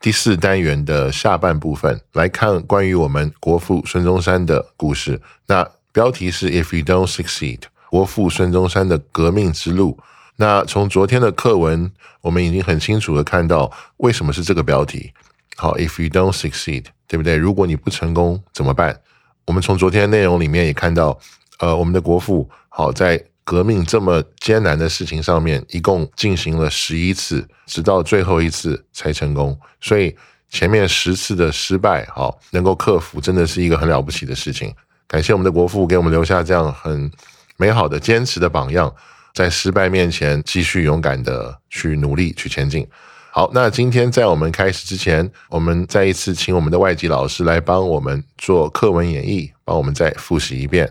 第四单元的下半部分，来看关于我们国父孙中山的故事。那标题是 If you don't succeed，国父孙中山的革命之路。那从昨天的课文，我们已经很清楚的看到为什么是这个标题。好，If you don't succeed，对不对？如果你不成功怎么办？我们从昨天的内容里面也看到，呃，我们的国父好在革命这么艰难的事情上面，一共进行了十一次，直到最后一次才成功。所以前面十次的失败，好能够克服，真的是一个很了不起的事情。感谢我们的国父给我们留下这样很美好的坚持的榜样，在失败面前继续勇敢的去努力去前进。好，那今天在我们开始之前，我们再一次请我们的外籍老师来帮我们做课文演绎，帮我们再复习一遍。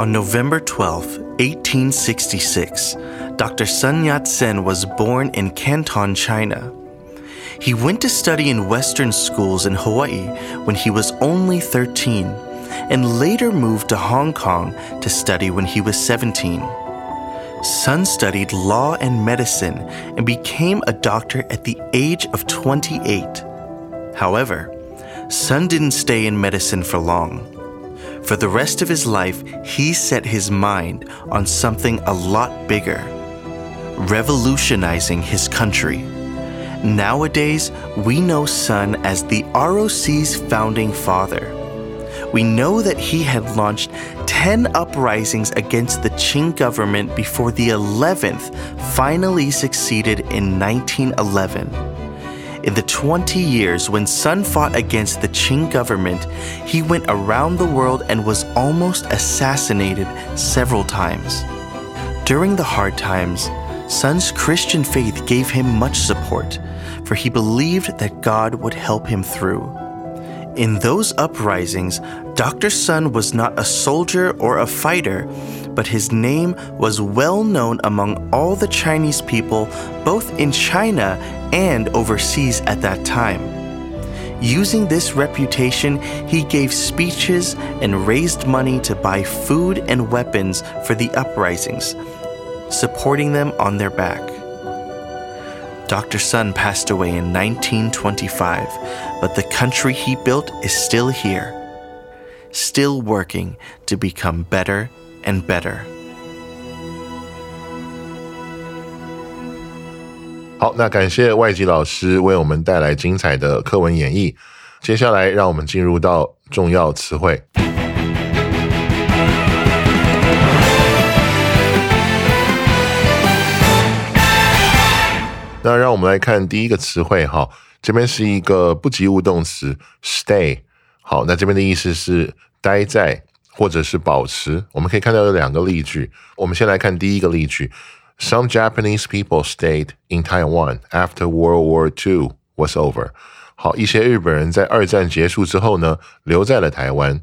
On November 12, 1866, Dr. Sun Yat sen was born in Canton, China. He went to study in Western schools in Hawaii when he was only 13, and later moved to Hong Kong to study when he was 17. Sun studied law and medicine and became a doctor at the age of 28. However, Sun didn't stay in medicine for long. For the rest of his life, he set his mind on something a lot bigger revolutionizing his country. Nowadays, we know Sun as the ROC's founding father we know that he had launched 10 uprisings against the Qing government before the 11th finally succeeded in 1911. In the 20 years when Sun fought against the Qing government, he went around the world and was almost assassinated several times. During the hard times, Sun's Christian faith gave him much support, for he believed that God would help him through. In those uprisings, Dr. Sun was not a soldier or a fighter, but his name was well known among all the Chinese people, both in China and overseas at that time. Using this reputation, he gave speeches and raised money to buy food and weapons for the uprisings, supporting them on their back. Dr. Sun passed away in 1925, but the country he built is still here, still working to become better and better. 好，那感谢外籍老师为我们带来精彩的课文演绎。接下来，让我们进入到重要词汇。那让我们来看第一个词汇哈，这边是一个不及物动词 stay。好，那这边的意思是待在或者是保持。我们可以看到有两个例句，我们先来看第一个例句：Some Japanese people stayed in Taiwan after World War II was over。好，一些日本人在二战结束之后呢，留在了台湾。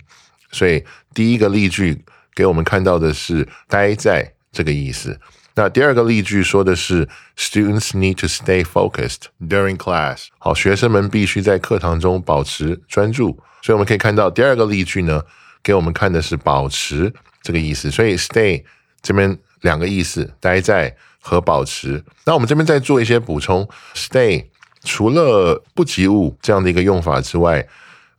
所以第一个例句给我们看到的是待在这个意思。那第二个例句说的是，Students need to stay focused during class。好，学生们必须在课堂中保持专注。所以我们可以看到第二个例句呢，给我们看的是保持这个意思。所以 stay 这边两个意思，待在和保持。那我们这边再做一些补充，stay 除了不及物这样的一个用法之外，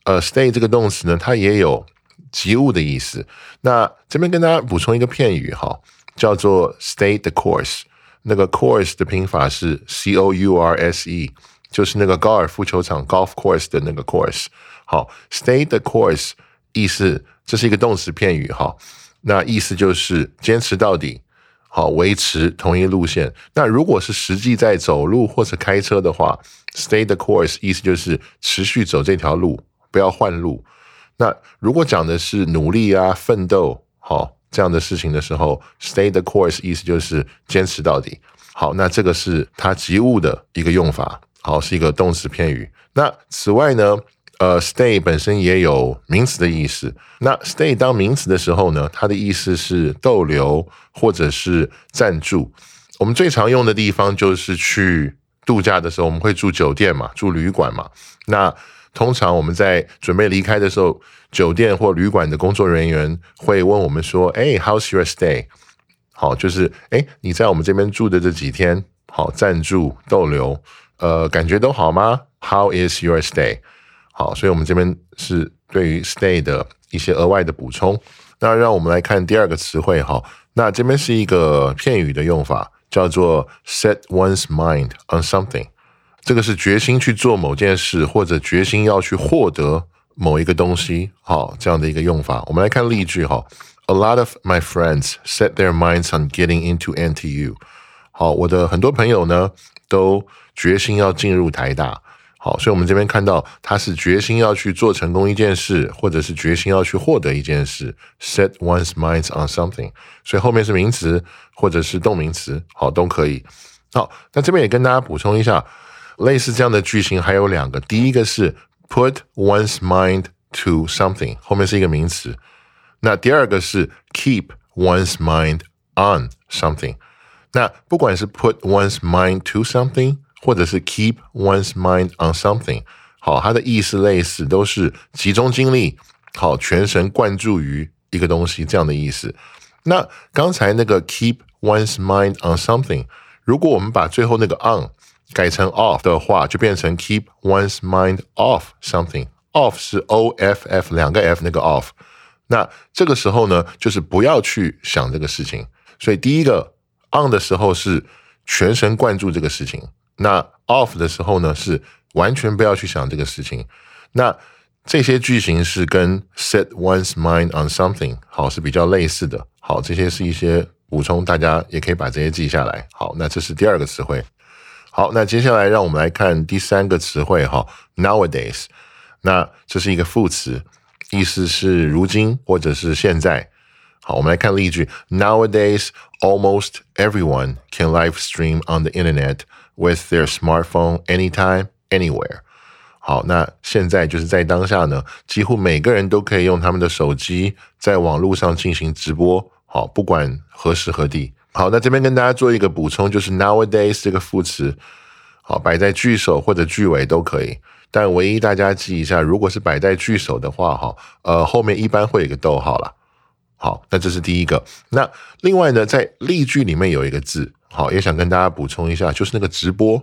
呃，stay 这个动词呢，它也有及物的意思。那这边跟大家补充一个片语哈。叫做 stay the course，那个 course 的拼法是 c o u r s e，就是那个高尔夫球场 golf course 的那个 course。好，stay the course 意思这是一个动词片语哈，那意思就是坚持到底，好，维持同一路线。那如果是实际在走路或者开车的话，stay the course 意思就是持续走这条路，不要换路。那如果讲的是努力啊、奋斗，好这样的事情的时候，stay the course 意思就是坚持到底。好，那这个是它及物的一个用法，好，是一个动词片语。那此外呢，呃，stay 本身也有名词的意思。那 stay 当名词的时候呢，它的意思是逗留或者是暂住。我们最常用的地方就是去度假的时候，我们会住酒店嘛，住旅馆嘛。那通常我们在准备离开的时候，酒店或旅馆的工作人员会问我们说：“哎，How's your stay？” 好，就是哎，你在我们这边住的这几天，好暂住逗留，呃，感觉都好吗？How is your stay？好，所以我们这边是对于 stay 的一些额外的补充。那让我们来看第二个词汇哈，那这边是一个片语的用法，叫做 set one's mind on something。这个是决心去做某件事，或者决心要去获得某一个东西，好这样的一个用法。我们来看例句哈：A lot of my friends set their minds on getting into NTU。好，我的很多朋友呢都决心要进入台大。好，所以我们这边看到他是决心要去做成功一件事，或者是决心要去获得一件事。Set one's minds on something。所以后面是名词或者是动名词，好都可以。好，那这边也跟大家补充一下。类似这样的句型还有两个，第一个是 put one's mind to something，后面是一个名词。那第二个是 keep one's mind on something。那不管是 put one's mind to something，或者是 keep one's mind on something，好，它的意思类似，都是集中精力，好，全神贯注于一个东西这样的意思。那刚才那个 keep one's mind on something，如果我们把最后那个 on 改成 off 的话，就变成 keep one's mind off something。off 是 o f f 两个 f 那个 off。那这个时候呢，就是不要去想这个事情。所以第一个 on 的时候是全神贯注这个事情，那 off 的时候呢是完全不要去想这个事情。那这些句型是跟 set one's mind on something 好是比较类似的。好，这些是一些补充，大家也可以把这些记下来。好，那这是第二个词汇。好，那接下来让我们来看第三个词汇哈，nowadays。那这是一个副词，意思是如今或者是现在。好，我们来看例句：Nowadays, almost everyone can live stream on the internet with their smartphone anytime, anywhere。好，那现在就是在当下呢，几乎每个人都可以用他们的手机在网络上进行直播。好，不管何时何地。好，那这边跟大家做一个补充，就是 nowadays 这个副词，好摆在句首或者句尾都可以，但唯一大家记一下，如果是摆在句首的话，哈，呃，后面一般会有一个逗号了。好，那这是第一个。那另外呢，在例句里面有一个字，好，也想跟大家补充一下，就是那个直播。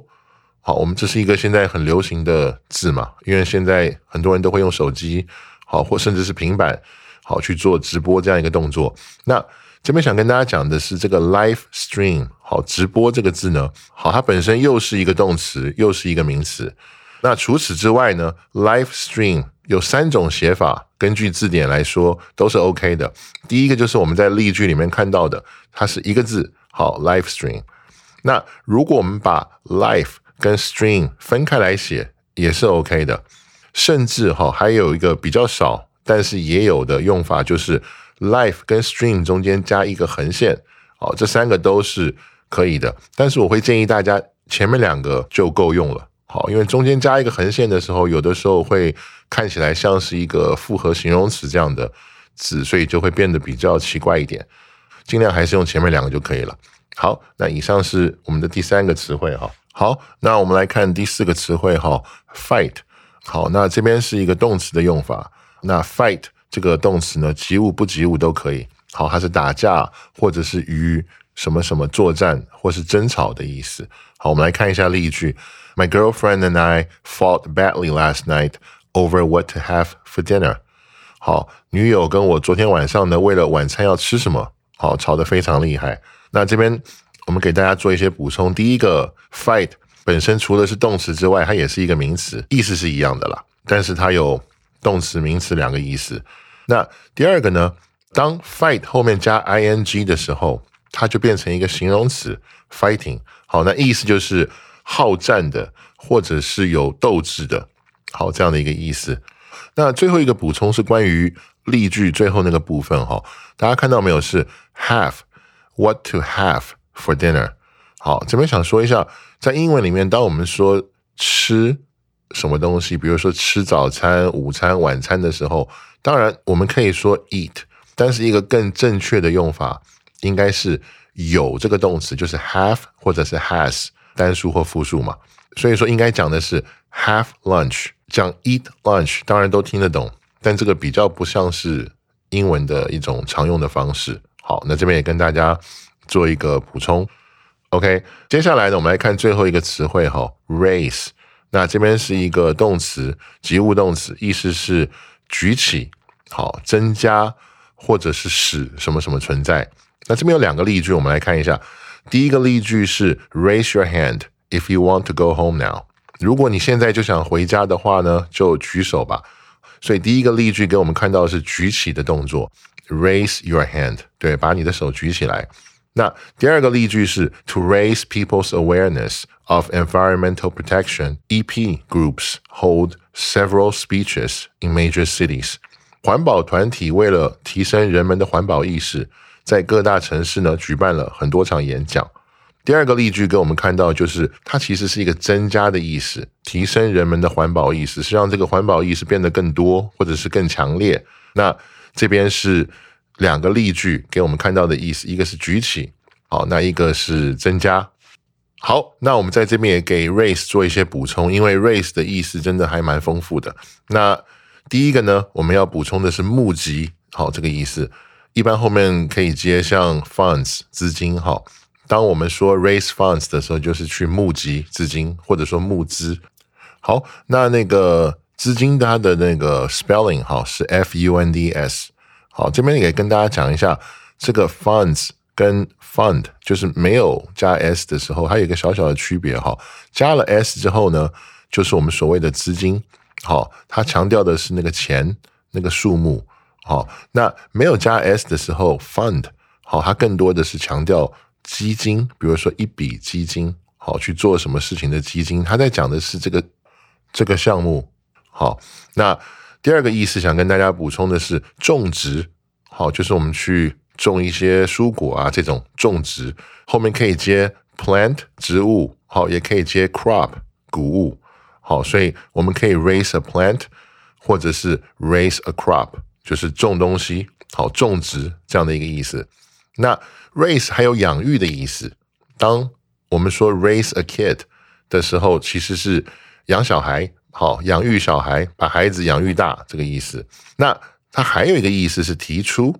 好，我们这是一个现在很流行的字嘛，因为现在很多人都会用手机，好，或甚至是平板，好去做直播这样一个动作。那这边想跟大家讲的是这个 live stream，好，直播这个字呢，好，它本身又是一个动词，又是一个名词。那除此之外呢，live stream 有三种写法，根据字典来说都是 OK 的。第一个就是我们在例句里面看到的，它是一个字，好，live stream。那如果我们把 live 跟 stream 分开来写，也是 OK 的。甚至哈，还有一个比较少，但是也有的用法就是。Life 跟 Stream 中间加一个横线，好，这三个都是可以的。但是我会建议大家前面两个就够用了，好，因为中间加一个横线的时候，有的时候会看起来像是一个复合形容词这样的词，所以就会变得比较奇怪一点。尽量还是用前面两个就可以了。好，那以上是我们的第三个词汇哈。好，那我们来看第四个词汇哈，Fight。好，那这边是一个动词的用法，那 Fight。这个动词呢，及物不及物都可以。好，它是打架或者是与什么什么作战或是争吵的意思。好，我们来看一下例句：My girlfriend and I fought badly last night over what to have for dinner。好，女友跟我昨天晚上呢，为了晚餐要吃什么，好吵得非常厉害。那这边我们给大家做一些补充。第一个，fight 本身除了是动词之外，它也是一个名词，意思是一样的啦。但是它有动词、名词两个意思。那第二个呢？当 fight 后面加 ing 的时候，它就变成一个形容词 fighting。好，那意思就是好战的，或者是有斗志的。好，这样的一个意思。那最后一个补充是关于例句最后那个部分哈，大家看到没有？是 have what to have for dinner。好，这边想说一下，在英文里面，当我们说吃什么东西，比如说吃早餐、午餐、晚餐的时候，当然我们可以说 eat。但是一个更正确的用法应该是有这个动词，就是 have 或者是 has 单数或复数嘛。所以说应该讲的是 have lunch，讲 eat lunch，当然都听得懂，但这个比较不像是英文的一种常用的方式。好，那这边也跟大家做一个补充。OK，接下来呢，我们来看最后一个词汇哈，raise。那这边是一个动词，及物动词，意思是举起，好，增加。或者是使什么什么存在。那这边有两个例句，我们来看一下。第一个例句是 Raise your hand if you want to go home now。如果你现在就想回家的话呢，就举手吧。所以第一个例句给我们看到的是举起的动作，Raise your hand，对，把你的手举起来。那第二个例句是 To raise people's awareness of environmental protection, EP groups hold several speeches in major cities. 环保团体为了提升人们的环保意识，在各大城市呢举办了很多场演讲。 第二个例句给我们看到，就是它其实是一个增加的意思，提升人们的环保意识，是让这个环保意识变得更多，或者是更强烈。那这边是两个例句给我们看到的意思，一个是举起，好，那一个是增加。好，那我们在这边也给 raise 做一些补充，因为 raise 的意思真的还蛮丰富的。那第一个呢，我们要补充的是募集，好，这个意思，一般后面可以接像 funds 资金，好。当我们说 raise funds 的时候，就是去募集资金，或者说募资。好，那那个资金它的那个 spelling 哈是 f u n d s。好，这边也跟大家讲一下，这个 funds 跟 fund 就是没有加 s 的时候，还有一个小小的区别哈。加了 s 之后呢，就是我们所谓的资金。好，它强调的是那个钱，那个数目。好，那没有加 s 的时候，fund。好，它更多的是强调基金，比如说一笔基金，好去做什么事情的基金。他在讲的是这个这个项目。好，那第二个意思想跟大家补充的是种植。好，就是我们去种一些蔬果啊，这种种植后面可以接 plant 植物，好，也可以接 crop 谷物。好，所以我们可以 raise a plant，或者是 raise a crop，就是种东西，好种植这样的一个意思。那 raise 还有养育的意思。当我们说 raise a kid 的时候，其实是养小孩，好养育小孩，把孩子养育大这个意思。那它还有一个意思是提出，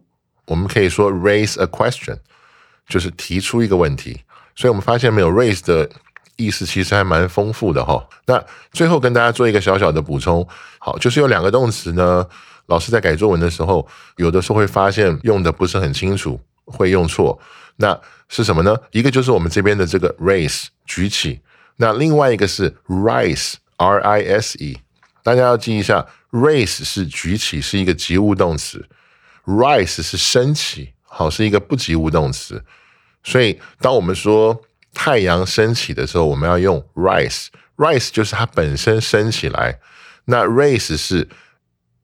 我们可以说 raise a question，就是提出一个问题。所以我们发现没有 raise 的。意思其实还蛮丰富的哈。那最后跟大家做一个小小的补充，好，就是有两个动词呢，老师在改作文的时候，有的时候会发现用的不是很清楚，会用错。那是什么呢？一个就是我们这边的这个 raise 举起，那另外一个是 rise，r i s e。大家要记一下，raise 是举起，是一个及物动词；rise 是升起，好，是一个不及物动词。所以当我们说太阳升起的时候，我们要用 rise，rise 就是它本身升起来。那 raise 是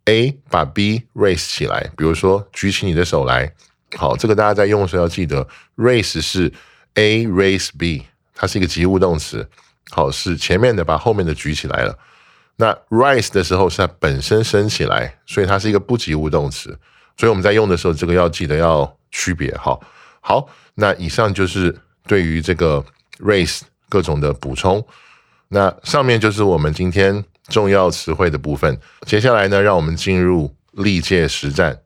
A 把 B raise 起来，比如说举起你的手来。好，这个大家在用的时候要记得，raise 是 A raise B，它是一个及物动词。好，是前面的把后面的举起来了。那 rise 的时候是它本身升起来，所以它是一个不及物动词。所以我们在用的时候，这个要记得要区别。好，好，那以上就是。对于这个 race 各种的补充，那上面就是我们今天重要词汇的部分。接下来呢，让我们进入历届实战。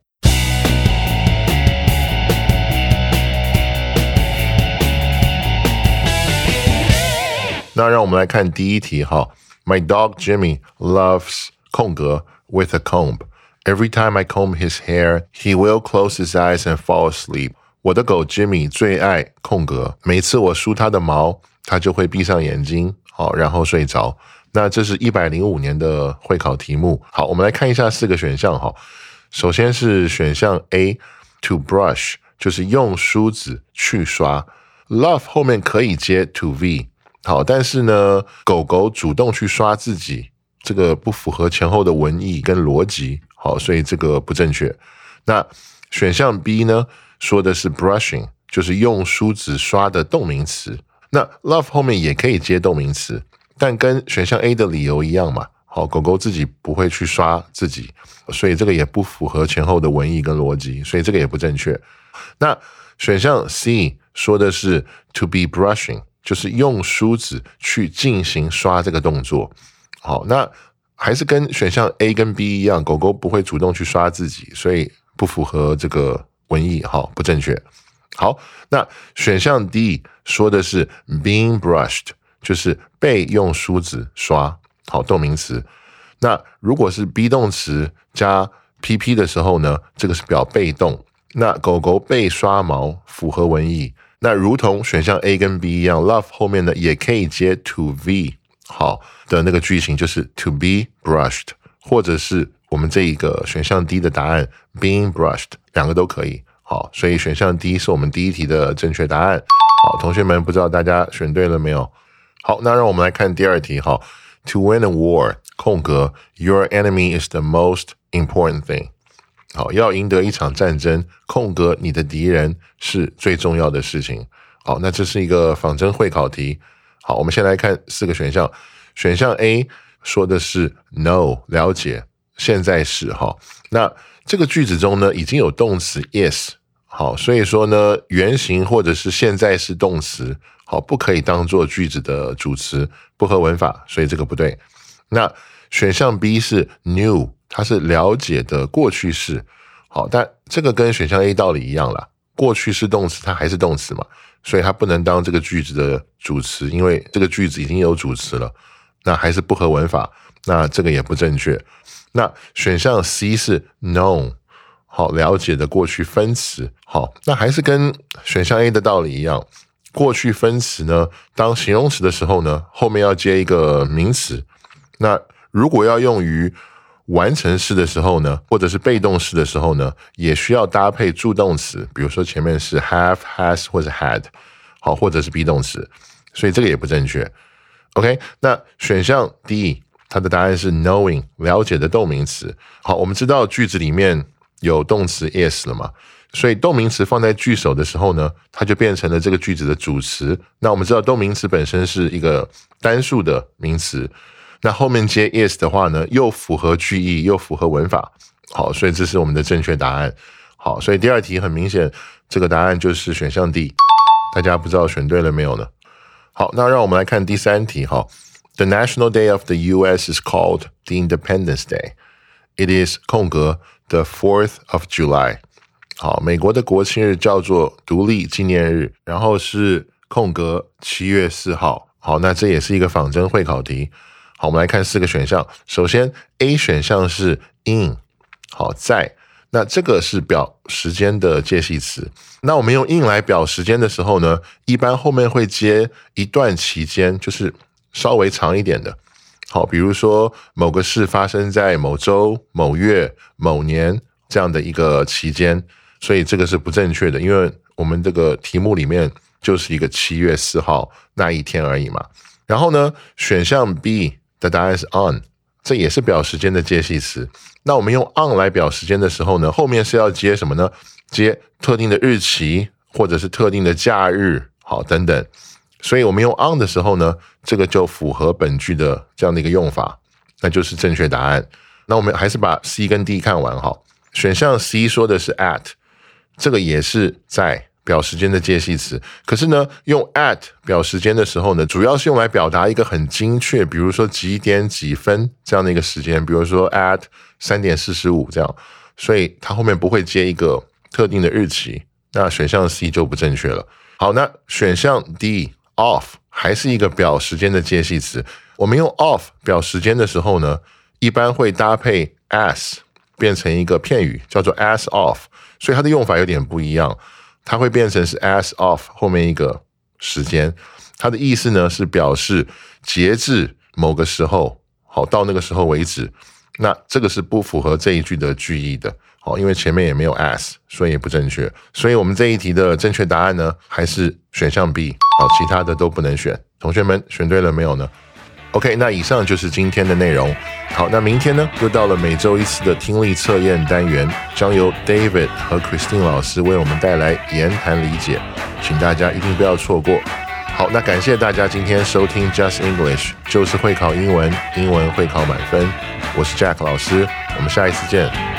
那让我们来看第一题哈。My dog Jimmy loves 空格 with a comb. Every time I comb his hair, he will close his eyes and fall asleep. 我的狗 Jimmy 最爱空格，每次我梳它的毛，它就会闭上眼睛， 好，然后睡着。那这是一百零五年的会考题目。好，我们来看一下四个选项哈。首先是选项 A，to brush，就是用梳子去刷。Love 后面可以接 to V， 好，但是呢，狗狗主动去刷自己，这个不符合前后的文意跟逻辑，好，所以这个不正确。那选项 B 呢，说的是 brushing，就是用梳子刷的动名词。那 love 后面也可以接动名词。但跟选项 A 的理由一样嘛，好，狗狗自己不会去刷自己，所以这个也不符合前后的文意跟逻辑，所以这个也不正确。那选项 C 说的是 to be brushing，就是用梳子去进行刷这个动作。好，那还是跟选项 A 跟 B 一样，狗狗不会主动去刷自己，所以不符合这个文意，好，不正确。好，那选项 D 说的是 being brushed。就是被用梳子刷，好动名词。那如果是 be 动词加 pp 的时候呢，这个是表被动。那狗狗被刷毛符合文意。那如同选项 A 跟 B 一样，love 后面呢也可以接 to v 好的那个句型，就是 to be brushed，或者是我们这一个选项 D 的答案 being brushed，两个都可以。好，所以选项 D 是我们第一题的正确答案。好，同学们，不知道大家选对了没有？好，那让我们来看第二题哈。To win a war，空格，Your enemy is the most important thing。好，要赢得一场战争，空格，你的敌人是最重要的事情。好，那这是一个仿真会考题。好，我们先来看四个选项。选项 A 说的是 No，了解，现在是哈。那这个句子中呢，已经有动词 is。好，所以说呢，原形或者是现在是动词。好，不可以当做句子的主词，不合文法，所以这个不对。那选项 B 是 New 它是了解的过去式。好，但这个跟选项 A 道理一样了，过去式动词它还是动词嘛，所以它不能当这个句子的主词，因为这个句子已经有主词了，那还是不合文法，那这个也不正确。那选项 C 是 known，好，了解的过去分词。好，那还是跟选项 A 的道理一样。过去分词呢，当形容词的时候呢，后面要接一个名词。那如果要用于完成式的时候呢，或者是被动式的时候呢，也需要搭配助动词，比如说前面是 have、has 或者 had，好，或者是 be 动词，所以这个也不正确。OK，那选项 D，它的答案是 knowing，了解的动名词。好，我们知道句子里面有动词 is 了嘛？所以动名词放在句首的时候呢，它就变成了这个句子的主词。那我们知道动名词本身是一个单数的名词，那后面接 yes 的话呢，又符合句意，又符合文法。好，所以这是我们的正确答案。好，所以第二题很明显，这个答案就是选项 D。大家不知道选对了没有呢？好，那让我们来看第三题。哈，The National Day of the U.S. is called the Independence Day. It is 空格 the Fourth of July. 好，美国的国庆日叫做独立纪念日，然后是空格七月四号。好，那这也是一个仿真会考题。好，我们来看四个选项。首先，A 选项是 in，好在，那这个是表时间的介系词。那我们用 in 来表时间的时候呢，一般后面会接一段期间，就是稍微长一点的。好，比如说某个事发生在某周、某月、某年这样的一个期间。所以这个是不正确的，因为我们这个题目里面就是一个七月四号那一天而已嘛。然后呢，选项 B 的答案是 on，这也是表时间的介系词。那我们用 on 来表时间的时候呢，后面是要接什么呢？接特定的日期或者是特定的假日，好等等。所以我们用 on 的时候呢，这个就符合本句的这样的一个用法，那就是正确答案。那我们还是把 C 跟 D 看完哈。选项 C 说的是 at。这个也是在表时间的介系词，可是呢，用 at 表时间的时候呢，主要是用来表达一个很精确，比如说几点几分这样的一个时间，比如说 at 三点四十五这样，所以它后面不会接一个特定的日期。那选项 C 就不正确了。好，那选项 D off 还是一个表时间的介系词。我们用 off 表时间的时候呢，一般会搭配 as 变成一个片语，叫做 as off。所以它的用法有点不一样，它会变成是 as of 后面一个时间，它的意思呢是表示截至某个时候，好到那个时候为止，那这个是不符合这一句的句意的。好，因为前面也没有 as，所以也不正确。所以我们这一题的正确答案呢，还是选项 B。好，其他的都不能选。同学们选对了没有呢？OK，那以上就是今天的内容。好，那明天呢，又到了每周一次的听力测验单元，将由 David 和 Christine 老师为我们带来言谈理解，请大家一定不要错过。好，那感谢大家今天收听 Just English，就是会考英文，英文会考满分。我是 Jack 老师，我们下一次见。